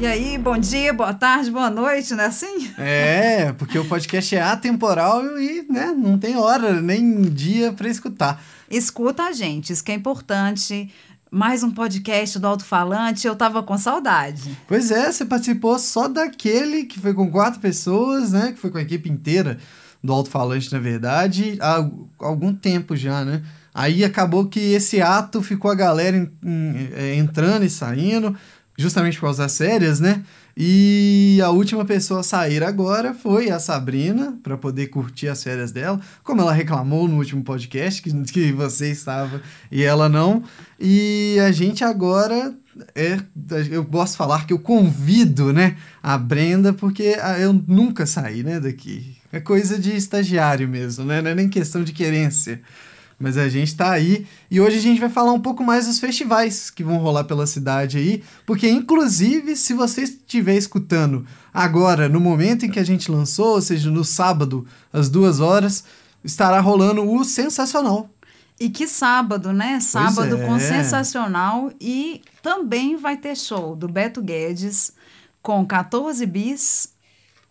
E aí, bom dia, boa tarde, boa noite, não é assim? É, porque o podcast é atemporal e né, não tem hora nem dia para escutar. Escuta a gente, isso que é importante. Mais um podcast do Alto-Falante, eu tava com saudade. Pois é, você participou só daquele que foi com quatro pessoas, né? Que foi com a equipe inteira do Alto-Falante, na verdade, há algum tempo já, né? Aí acabou que esse ato ficou a galera é, entrando e saindo justamente por causa das férias, né? E a última pessoa a sair agora foi a Sabrina, para poder curtir as férias dela, como ela reclamou no último podcast, que, que você estava e ela não. E a gente agora é, eu posso falar que eu convido, né, a Brenda, porque eu nunca saí, né, daqui. É coisa de estagiário mesmo, né? Não é nem questão de querência. Mas a gente tá aí e hoje a gente vai falar um pouco mais dos festivais que vão rolar pela cidade aí, porque inclusive se você estiver escutando agora, no momento em que a gente lançou, ou seja, no sábado, às duas horas, estará rolando o Sensacional. E que sábado, né? Sábado é. com Sensacional e também vai ter show do Beto Guedes com 14 bis,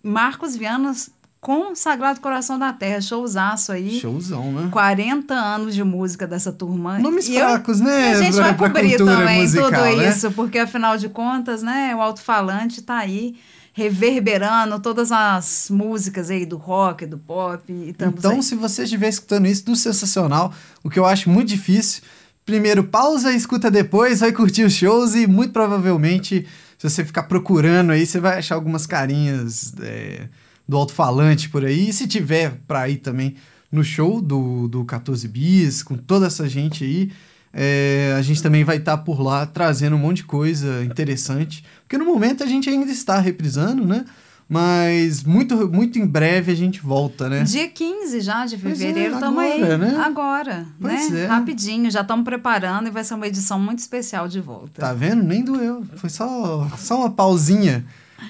Marcos Vianas com Sagrado Coração da Terra, showzaço aí. Showzão, né? 40 anos de música dessa turma. Nomes e fracos, eu, né? E a gente vai cobrir também musical, tudo né? isso, porque afinal de contas, né, o alto-falante tá aí reverberando todas as músicas aí do rock, do pop. então, aí. se você estiver escutando isso do Sensacional, o que eu acho muito difícil, primeiro pausa e escuta depois, vai curtir os shows e muito provavelmente, se você ficar procurando aí, você vai achar algumas carinhas... É do alto-falante por aí. E se tiver para ir também no show do, do 14 Bis, com toda essa gente aí, é, a gente também vai estar tá por lá trazendo um monte de coisa interessante. Porque no momento a gente ainda está reprisando, né? Mas muito, muito em breve a gente volta, né? Dia 15 já de fevereiro, estamos é, aí. Né? Agora, pois né? É. Rapidinho, já estamos preparando e vai ser uma edição muito especial de volta. Tá vendo? Nem doeu. Foi só, só uma pausinha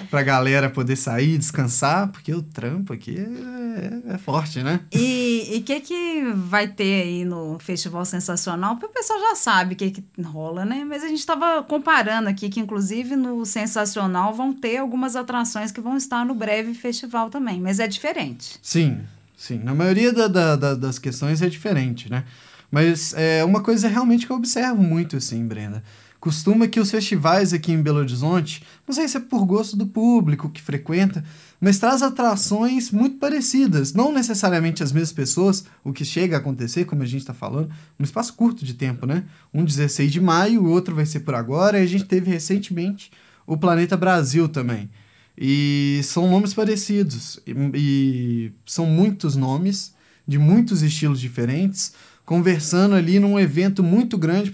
pra galera poder sair, descansar, porque o trampo aqui é, é forte, né? E o que que vai ter aí no Festival Sensacional? Porque o pessoal já sabe o que que rola, né? Mas a gente estava comparando aqui que, inclusive, no Sensacional vão ter algumas atrações que vão estar no breve festival também, mas é diferente. Sim, sim. Na maioria da, da, da, das questões é diferente, né? Mas é uma coisa realmente que eu observo muito, assim, Brenda Costuma que os festivais aqui em Belo Horizonte, não sei se é por gosto do público que frequenta, mas traz atrações muito parecidas, não necessariamente as mesmas pessoas, o que chega a acontecer, como a gente está falando, num espaço curto de tempo, né? Um 16 de maio, o outro vai ser por agora, e a gente teve recentemente o Planeta Brasil também. E são nomes parecidos, e, e são muitos nomes, de muitos estilos diferentes, conversando ali num evento muito grande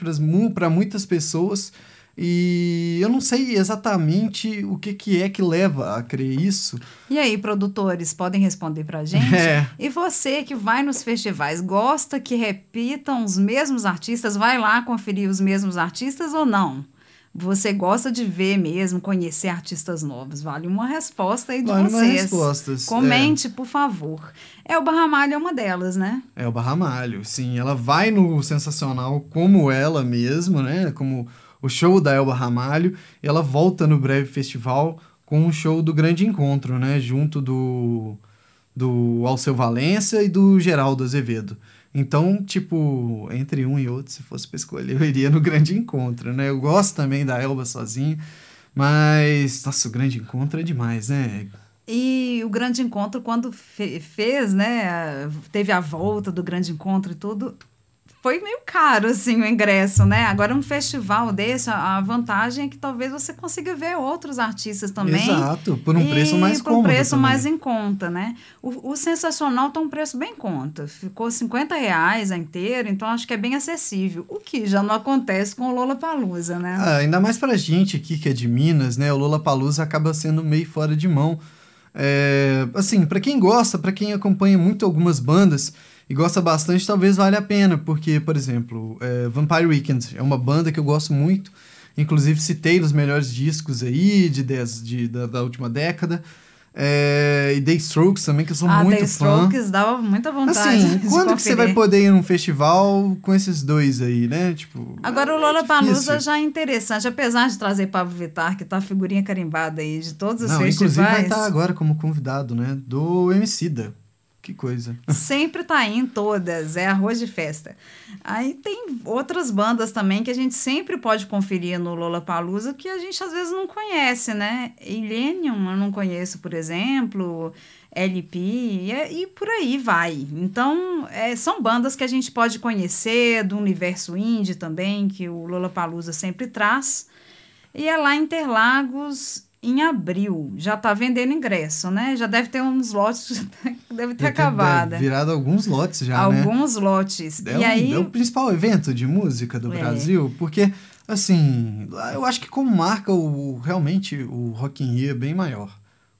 para muitas pessoas. E eu não sei exatamente o que, que é que leva a crer isso. E aí, produtores, podem responder pra gente? É. E você que vai nos festivais, gosta que repitam os mesmos artistas? Vai lá conferir os mesmos artistas ou não? Você gosta de ver mesmo, conhecer artistas novos? Vale uma resposta aí de vale vocês. respostas. Comente, é. por favor. É o Barramalho é uma delas, né? É o Barramalho, sim. Ela vai no Sensacional como ela mesma, né? Como o show da Elba Ramalho. E ela volta no breve festival com o show do Grande Encontro, né? Junto do, do Alceu Valença e do Geraldo Azevedo. Então, tipo, entre um e outro, se fosse pra escolher, eu iria no grande encontro, né? Eu gosto também da Elba sozinha, mas, nossa, o grande encontro é demais, né? E o grande encontro, quando fe fez, né? Teve a volta do grande encontro e tudo, foi meio caro, assim, o ingresso, né? Agora, um festival desse, a vantagem é que talvez você consiga ver outros artistas também. Exato, por um preço mais. Por um preço também. mais em conta, né? O, o Sensacional tá um preço bem em conta. Ficou 50 reais a inteira, então acho que é bem acessível. O que já não acontece com o Lola Palusa, né? Ah, ainda mais pra gente aqui que é de Minas, né? O Lola Palusa acaba sendo meio fora de mão. É, assim, para quem gosta, para quem acompanha muito algumas bandas e gosta bastante, talvez valha a pena, porque, por exemplo, é, Vampire Weekend é uma banda que eu gosto muito, inclusive citei nos melhores discos aí de, dez, de da, da última década. É, e The Strokes também, que eu sou ah, muito The fã. Strokes dava muita vontade. Assim, quando que você vai poder ir num festival com esses dois aí, né? Tipo. Agora o é Lollapalooza difícil. já é interessante, apesar de trazer Pablo Vittar, que tá figurinha carimbada aí de todos os Não, inclusive festivais. vai estar agora como convidado, né? Do Emicida. Que coisa. Sempre tá aí em todas, é arroz de festa. Aí tem outras bandas também que a gente sempre pode conferir no Lollapalooza que a gente às vezes não conhece, né? Illenium eu não conheço, por exemplo, LP e, é- e por aí vai. Então, é, são bandas que a gente pode conhecer do universo indie também, que o Lollapalooza sempre traz. E é lá em Interlagos em abril. Já tá vendendo ingresso, né? Já deve ter uns lotes deve ter acabado. deve Virado alguns lotes já, né? Alguns lotes. É, e o- aí, é o principal evento de música do É. Brasil, porque, assim, eu acho que como marca, o, realmente o Rock in Rio é bem maior.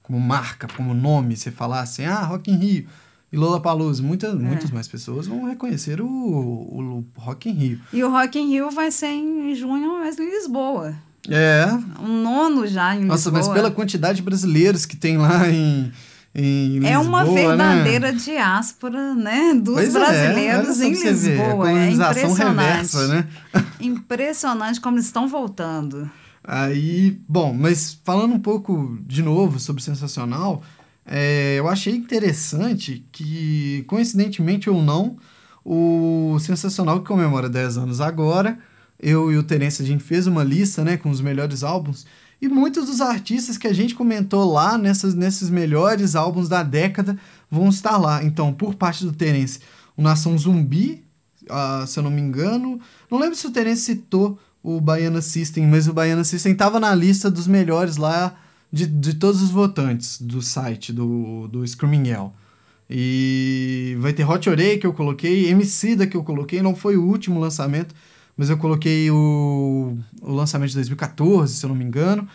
Como marca, como nome, você falar assim, ah, Rock in Rio e Lollapalooza, muitas, É. muitas mais pessoas vão reconhecer o, o Rock in Rio. e o Rock in Rio vai ser em junho, mas em Lisboa. É, Um nono já em nossa, Lisboa. mas pela quantidade de brasileiros que tem lá em, em Lisboa, É uma né? verdadeira diáspora, né? Dos Pois é, brasileiros só em Lisboa. É impressionante. reversa, né? Impressionante como estão voltando. Aí, bom, mas falando um pouco de novo sobre Sensacional, é, eu achei interessante que, coincidentemente ou não, o Sensacional que comemora 10 anos agora, eu e o Terence, a gente fez uma lista, né, com os melhores álbuns, e muitos dos artistas que a gente comentou lá nessas, nesses melhores álbuns da década vão estar lá. Então, por parte do Terence, o Nação Zumbi, ah, se eu não me engano, não lembro se o Terence citou o Baiana System, mas o Baiana System estava na lista dos melhores lá de, de todos os votantes do site do, do Screaming Yell. E vai ter Hot Orei que eu coloquei, Emicida que eu coloquei, não foi o último lançamento, mas eu coloquei o, o lançamento de 2014, se eu não me engano.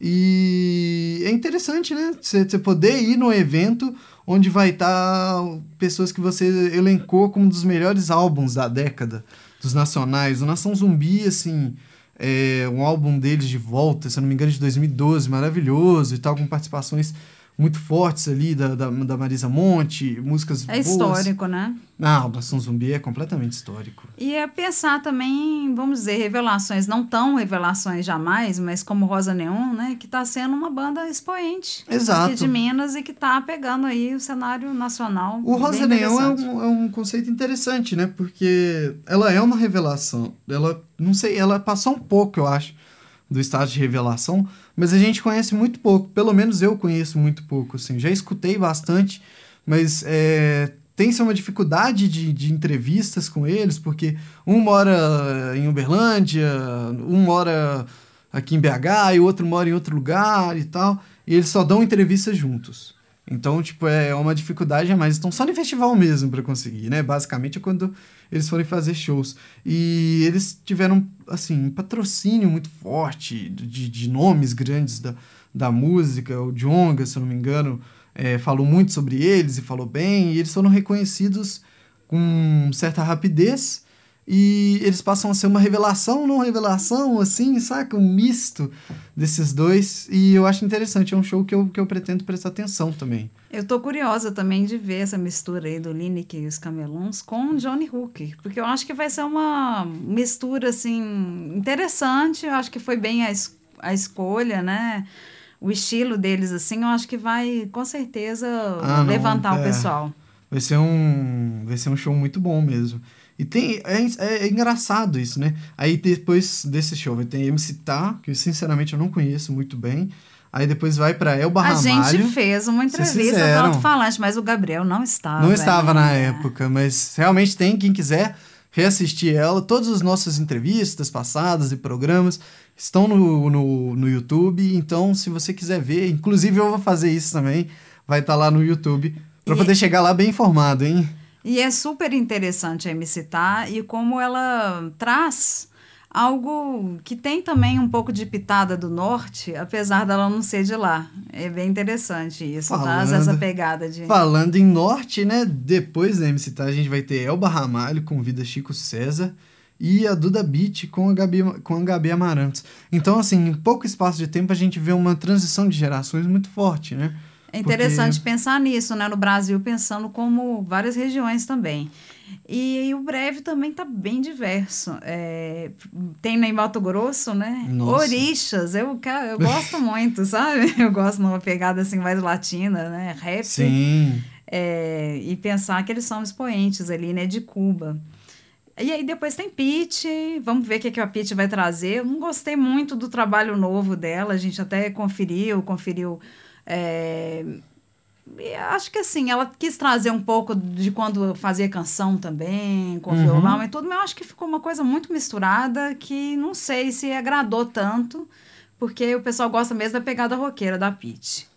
E é interessante, né? Você poder ir no evento onde vai estar pessoas que você elencou como um dos melhores álbuns da década, dos nacionais. O Nação Zumbi, assim, é um álbum deles de volta, se eu não me engano, de 2012, maravilhoso e tal, com participações muito fortes ali da, da, da Marisa Monte, músicas É boas. histórico, né? Não, o Nação Zumbi é completamente histórico. E é pensar também, vamos dizer, revelações, não tão revelações jamais, mas como Rosa Neon, né? Que tá sendo uma banda expoente. Exato. De Minas e que tá pegando aí o cenário nacional. O Rosa Neon é um, é um conceito interessante, né? Porque ela é uma revelação. Ela, não sei, ela passou um pouco, eu acho, do estado de revelação, mas a gente conhece muito pouco. Pelo menos eu conheço muito pouco, assim. Já escutei bastante, mas é, tem-se uma dificuldade de, de entrevistas com eles, porque um mora em Uberlândia, um mora aqui em BH e o outro mora em outro lugar e tal, e eles só dão entrevistas juntos. Então, tipo, é uma dificuldade a mais. Estão só no festival mesmo para conseguir, né? Basicamente é quando eles forem fazer shows. E eles tiveram, assim, um patrocínio muito forte de, de nomes grandes da, da música. O Djonga, se eu não me engano, é, falou muito sobre eles e falou bem. E eles foram reconhecidos com certa rapidez. E eles passam a ser uma revelação, não revelação, assim, saca? Um misto desses dois. E eu acho interessante, é um show que eu, que eu pretendo prestar atenção também. Eu tô curiosa também de ver essa mistura aí do Lineker e os Camelons com o Johnny Hooker, porque eu acho que vai ser uma mistura, assim, interessante. Eu acho que foi bem a, es a escolha, né? O estilo deles, assim, eu acho que vai, com certeza, Ah, não, levantar o é. pessoal. Vai ser um, vai ser um show muito bom mesmo. E tem, é, é, é engraçado isso, né? Aí depois desse show ter MC Tá, que sinceramente eu não conheço muito bem. Aí depois vai pra Elba A Ramalho. gente fez uma entrevista no alto-falante, mas o Gabriel não estava. Não estava na né? época, mas realmente tem quem quiser reassistir ela. Todas as nossas entrevistas passadas e programas estão no, no, no YouTube. Então, se você quiser ver, inclusive eu vou fazer isso também, vai estar lá no YouTube, para poder chegar lá bem informado, hein? E é super interessante a MC Tá e como ela traz algo que tem também um pouco de pitada do norte, apesar dela não ser de lá. É bem interessante isso, traz Falando- essa pegada de. Falando em norte, né? Depois da MC Tá, a gente vai ter Elba Ramalho com Vida Chico César e a Duda Beat com a Gabi, com a Gabi Amarantos. Então, assim, em pouco espaço de tempo a gente vê uma transição de gerações muito forte, né? É interessante porque... pensar nisso, né? No Brasil, pensando como várias regiões também. E, e o breve também está bem diverso. É, tem em Mato Grosso, né? Nossa. Orixas, eu, eu gosto muito, sabe? Eu gosto numa pegada assim mais latina, né? Rap. Sim. É, e pensar que eles são expoentes ali, né? De Cuba. E aí depois tem Pete, vamos ver o que, que a Pete vai trazer. Eu não gostei muito do trabalho novo dela, a gente até conferiu, conferiu. É, acho que assim, ela quis trazer um pouco de quando fazia canção também, com uhum. violão e tudo, mas eu acho que ficou uma coisa muito misturada que não sei se agradou tanto, porque o pessoal gosta mesmo da pegada roqueira da Pete.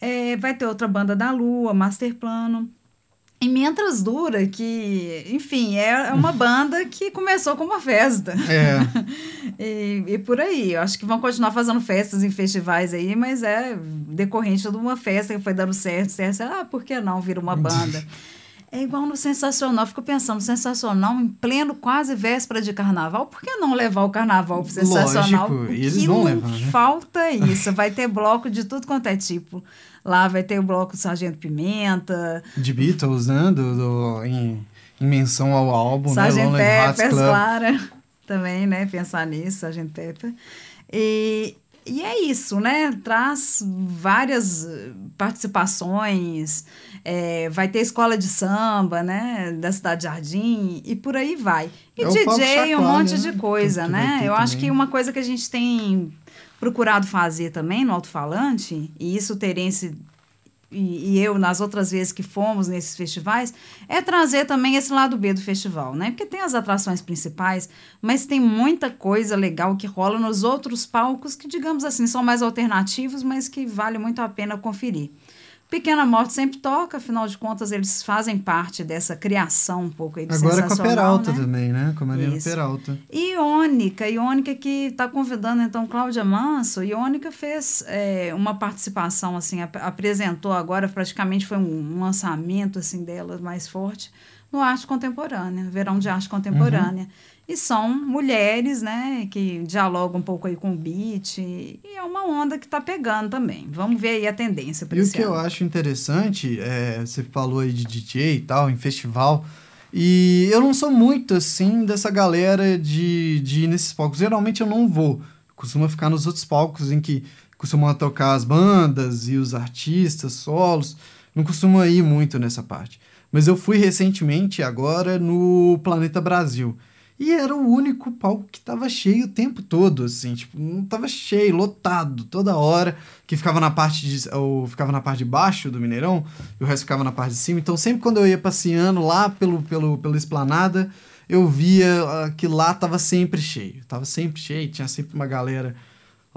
É, vai ter outra banda da Lua, Master Plano. E Mientras Dura, que, enfim, é uma banda que começou com uma festa. É. e, e por aí. Eu acho que vão continuar fazendo festas em festivais aí, mas é decorrente de uma festa que foi dando certo, certo. Ah, por que não vira uma banda? É igual no Sensacional. Fico pensando, Sensacional em pleno quase véspera de carnaval. Por que não levar o carnaval pro Sensacional? Lógico, eles vão levar, né? Falta isso. Vai ter bloco de tudo quanto é tipo. Lá vai ter o bloco Sargento Pimenta. De Beatles, né? Do, do, em, em menção ao álbum, Sargento né? Peppers, claro. Também, né? Pensar nisso, Sargento Pepper. E, e é isso, né? Traz várias participações. É, vai ter escola de samba, né? Da Cidade Jardim e por aí vai. E é DJ, um monte né? de coisa, né? Eu também. acho que uma coisa que a gente tem procurado fazer também no alto-falante, e isso Terence e, e, eu, nas outras vezes que fomos nesses festivais, é trazer também esse lado B do festival, né? Porque tem as atrações principais, mas tem muita coisa legal que rola nos outros palcos que, digamos assim, são mais alternativos, mas que vale muito a pena conferir. Pequena Morte sempre toca, afinal de contas, eles fazem parte dessa criação um pouco aí do Agora com a Peralta né? também, né? Com a Mariana Isso. Peralta. E Iônica, Iônica que está convidando, então, Cláudia Manso. Iônica fez é, uma participação, assim, ap apresentou agora, praticamente foi um, um lançamento, assim, dela mais forte, no Arte Contemporânea, Verão de Arte Contemporânea. Uhum. E são mulheres, né, que dialogam um pouco aí com o beat. E é uma onda que está pegando também. Vamos ver aí a tendência para E o que ano. eu acho interessante, é, você falou aí de DJ e tal, em festival. E eu não sou muito, assim, dessa galera de, de ir nesses palcos. Geralmente eu não vou. Costuma ficar nos outros palcos em que costumam tocar as bandas e os artistas, solos. Não costuma ir muito nessa parte. Mas eu fui recentemente, agora, no Planeta Brasil. E era o único palco que tava cheio o tempo todo, assim, tipo, não tava cheio, lotado, toda hora, que ficava na parte de, ou ficava na parte de baixo do Mineirão, e o resto ficava na parte de cima. Então, sempre quando eu ia passeando lá pelo, pelo, pela esplanada, eu via uh, que lá tava sempre cheio. Tava sempre cheio, tinha sempre uma galera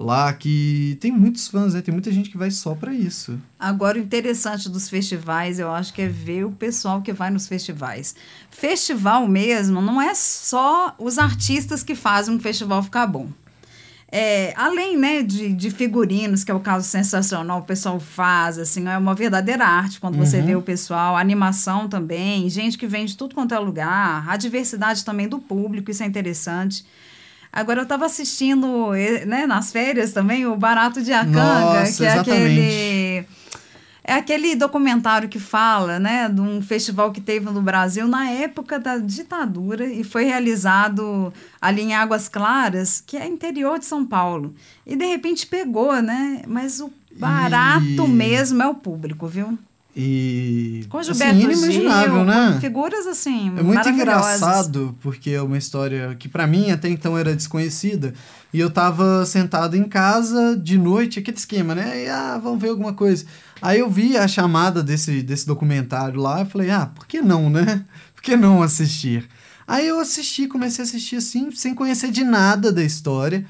lá que tem muitos fãs, né? Tem muita gente que vai só para isso. Agora, o interessante dos festivais, eu acho que é ver o pessoal que vai nos festivais. Festival mesmo não é só os artistas que fazem um festival ficar bom. É, além né, de, de figurinos, que é o caso sensacional, o pessoal faz, assim, é uma verdadeira arte quando uhum. você vê o pessoal, animação também, gente que vem de tudo quanto é lugar, a diversidade também do público, isso é interessante. Agora eu estava assistindo, né, nas férias também, o Barato de Acanga, Nossa, que é aquele é aquele documentário que fala, né, de um festival que teve no Brasil na época da ditadura e foi realizado ali em Águas Claras, que é interior de São Paulo. E de repente pegou, né? Mas o barato e... mesmo é o público, viu? E. Com assim, inimaginável, Gil, né? Figuras assim. É muito engraçado, porque é uma história que para mim até então era desconhecida. E eu tava sentado em casa de noite, aquele esquema, né? E, ah, vamos ver alguma coisa. Aí eu vi a chamada desse, desse documentário lá e falei, ah, por que não, né? Por que não assistir? Aí eu assisti, comecei a assistir assim, sem conhecer de nada da história.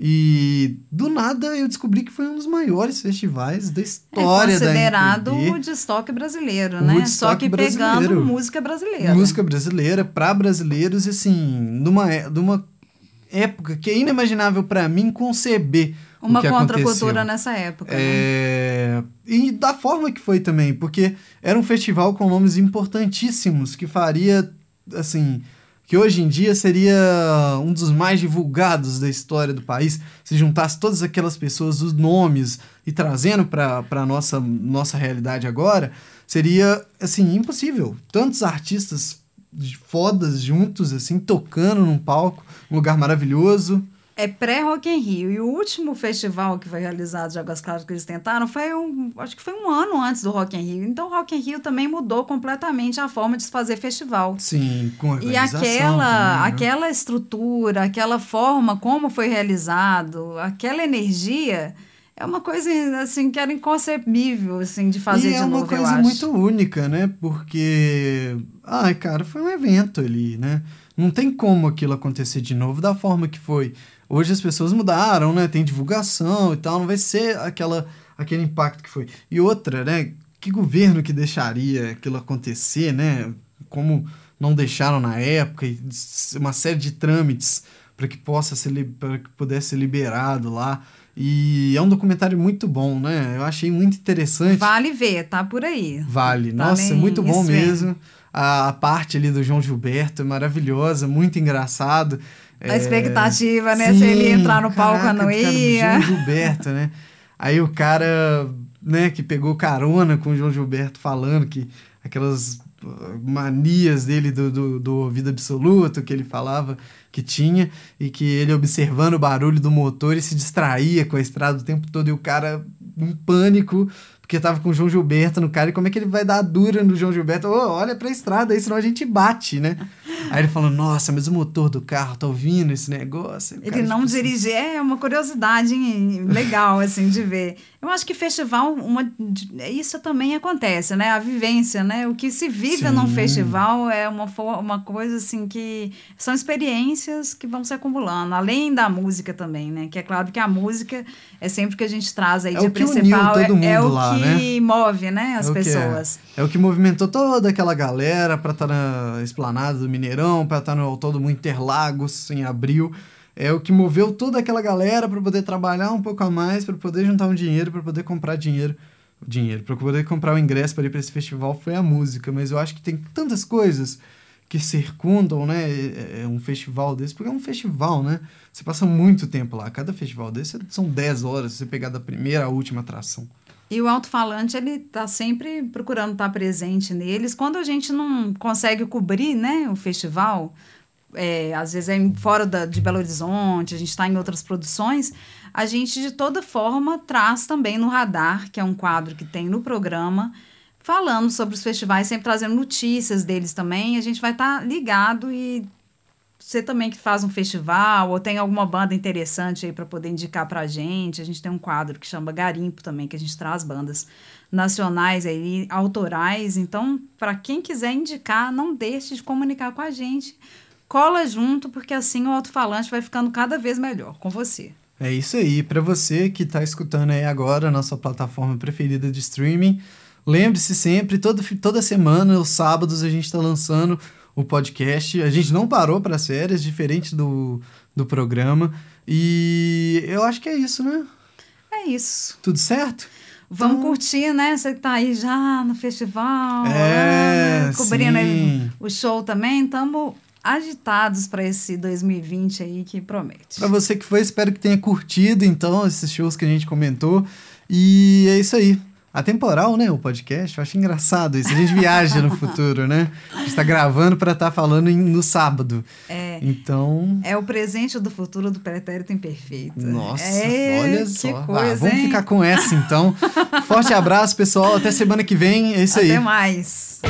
E do nada eu descobri que foi um dos maiores festivais da história é considerado da MPB. o destoque brasileiro, né? Só que brasileiro. pegando música brasileira. Música brasileira para brasileiros e assim, numa, é, numa época que é inimaginável para mim conceber uma contracultura nessa época. Né? É... Né? E da forma que foi também, porque era um festival com nomes importantíssimos que faria assim que hoje em dia seria um dos mais divulgados da história do país, se juntasse todas aquelas pessoas, os nomes, e trazendo para a nossa, nossa realidade agora, seria, assim, impossível. Tantos artistas fodas juntos, assim, tocando num palco, um lugar maravilhoso. É pré-Rock in Rio. E o último festival que foi realizado de Águas Claras que eles tentaram foi um, acho que foi um ano antes do Rock in Rio. Então o Rock in Rio também mudou completamente a forma de se fazer festival. Sim, com E aquela, também, né? aquela estrutura, aquela forma como foi realizado, aquela energia é uma coisa assim que era inconcebível assim de fazer e de é novo, uma coisa muito única, né? Porque ai, cara, foi um evento ali, né? Não tem como aquilo acontecer de novo da forma que foi. Hoje as pessoas mudaram, né? Tem divulgação e tal, não vai ser aquela, aquele impacto que foi. E outra, né? Que governo que deixaria aquilo acontecer, né? Como não deixaram na época, uma série de trâmites para que possa ser para que pudesse ser liberado lá. E é um documentário muito bom, né? Eu achei muito interessante. Vale ver, tá por aí. Vale. Tá Nossa, é muito bom mesmo. A, a parte ali do João Gilberto é maravilhosa, muito engraçado. A expectativa, né? Sim, Se ele entrar no palco, caraca, não ia. João Gilberto, né? Aí o cara, né, que pegou carona com o João Gilberto falando que aquelas manias dele do, do, do ouvido absoluto que ele falava que tinha e que ele observando o barulho do motor e se distraía com a estrada o tempo todo e o cara em pânico porque tava com o João Gilberto no cara, e como é que ele vai dar dura no João Gilberto? Oh, olha pra estrada aí, senão a gente bate, né? Aí ele falou, nossa, mas o motor do carro tá ouvindo esse negócio? Ele não tipo, dirige, é uma curiosidade legal, assim, de ver. Eu acho que festival, uma, isso também acontece, né? A vivência, né? O que se vive Sim. num festival é uma, uma coisa, assim, que são experiências que vão se acumulando, além da música também, né? Que é claro que a música é sempre que a gente traz aí é de principal, é, é, o lá, que né? move, né? As é pessoas. É. é. o que movimentou toda aquela galera para estar tá na esplanada do Mineirão, para estar tá no mundo Interlagos em abril é o que moveu toda aquela galera para poder trabalhar um pouco a mais, para poder juntar um dinheiro, para poder comprar dinheiro, dinheiro, para poder comprar o ingresso para ir para esse festival foi a música, mas eu acho que tem tantas coisas que circundam, né, é, é um festival desse, porque é um festival, né? Você passa muito tempo lá. Cada festival desse são 10 horas, você pegar da primeira à última atração. E o alto-falante, ele tá sempre procurando estar presente neles. Quando a gente não consegue cobrir, né, o festival, é, às vezes é fora da, de Belo Horizonte, a gente está em outras produções, a gente de toda forma traz também no radar, que é um quadro que tem no programa, falando sobre os festivais, sempre trazendo notícias deles também. A gente vai estar tá ligado e você também que faz um festival ou tem alguma banda interessante aí para poder indicar para a gente, a gente tem um quadro que chama Garimpo também, que a gente traz bandas nacionais aí, autorais. Então, para quem quiser indicar, não deixe de comunicar com a gente cola junto, porque assim o alto-falante vai ficando cada vez melhor com você. É isso aí. Para você que está escutando aí agora a nossa plataforma preferida de streaming, lembre-se sempre, todo, toda semana, os sábados, a gente está lançando o podcast. A gente não parou para séries, diferente do, do programa. E eu acho que é isso, né? É isso. Tudo certo? Vamos então... curtir, né? Você que tá aí já no festival, é, né? cobrindo o show também. Estamos agitados para esse 2020 aí que promete. Para você que foi, espero que tenha curtido então esses shows que a gente comentou. E é isso aí. Atemporal, né? O podcast. Eu acho engraçado isso. A gente viaja no futuro, né? A gente tá gravando para estar tá falando no sábado. É. Então. É o presente do futuro do pretérito imperfeito. Nossa, é, olha que só. Coisa, ah, vamos hein? ficar com essa então. Forte abraço, pessoal. Até semana que vem. É isso Até aí. Até mais.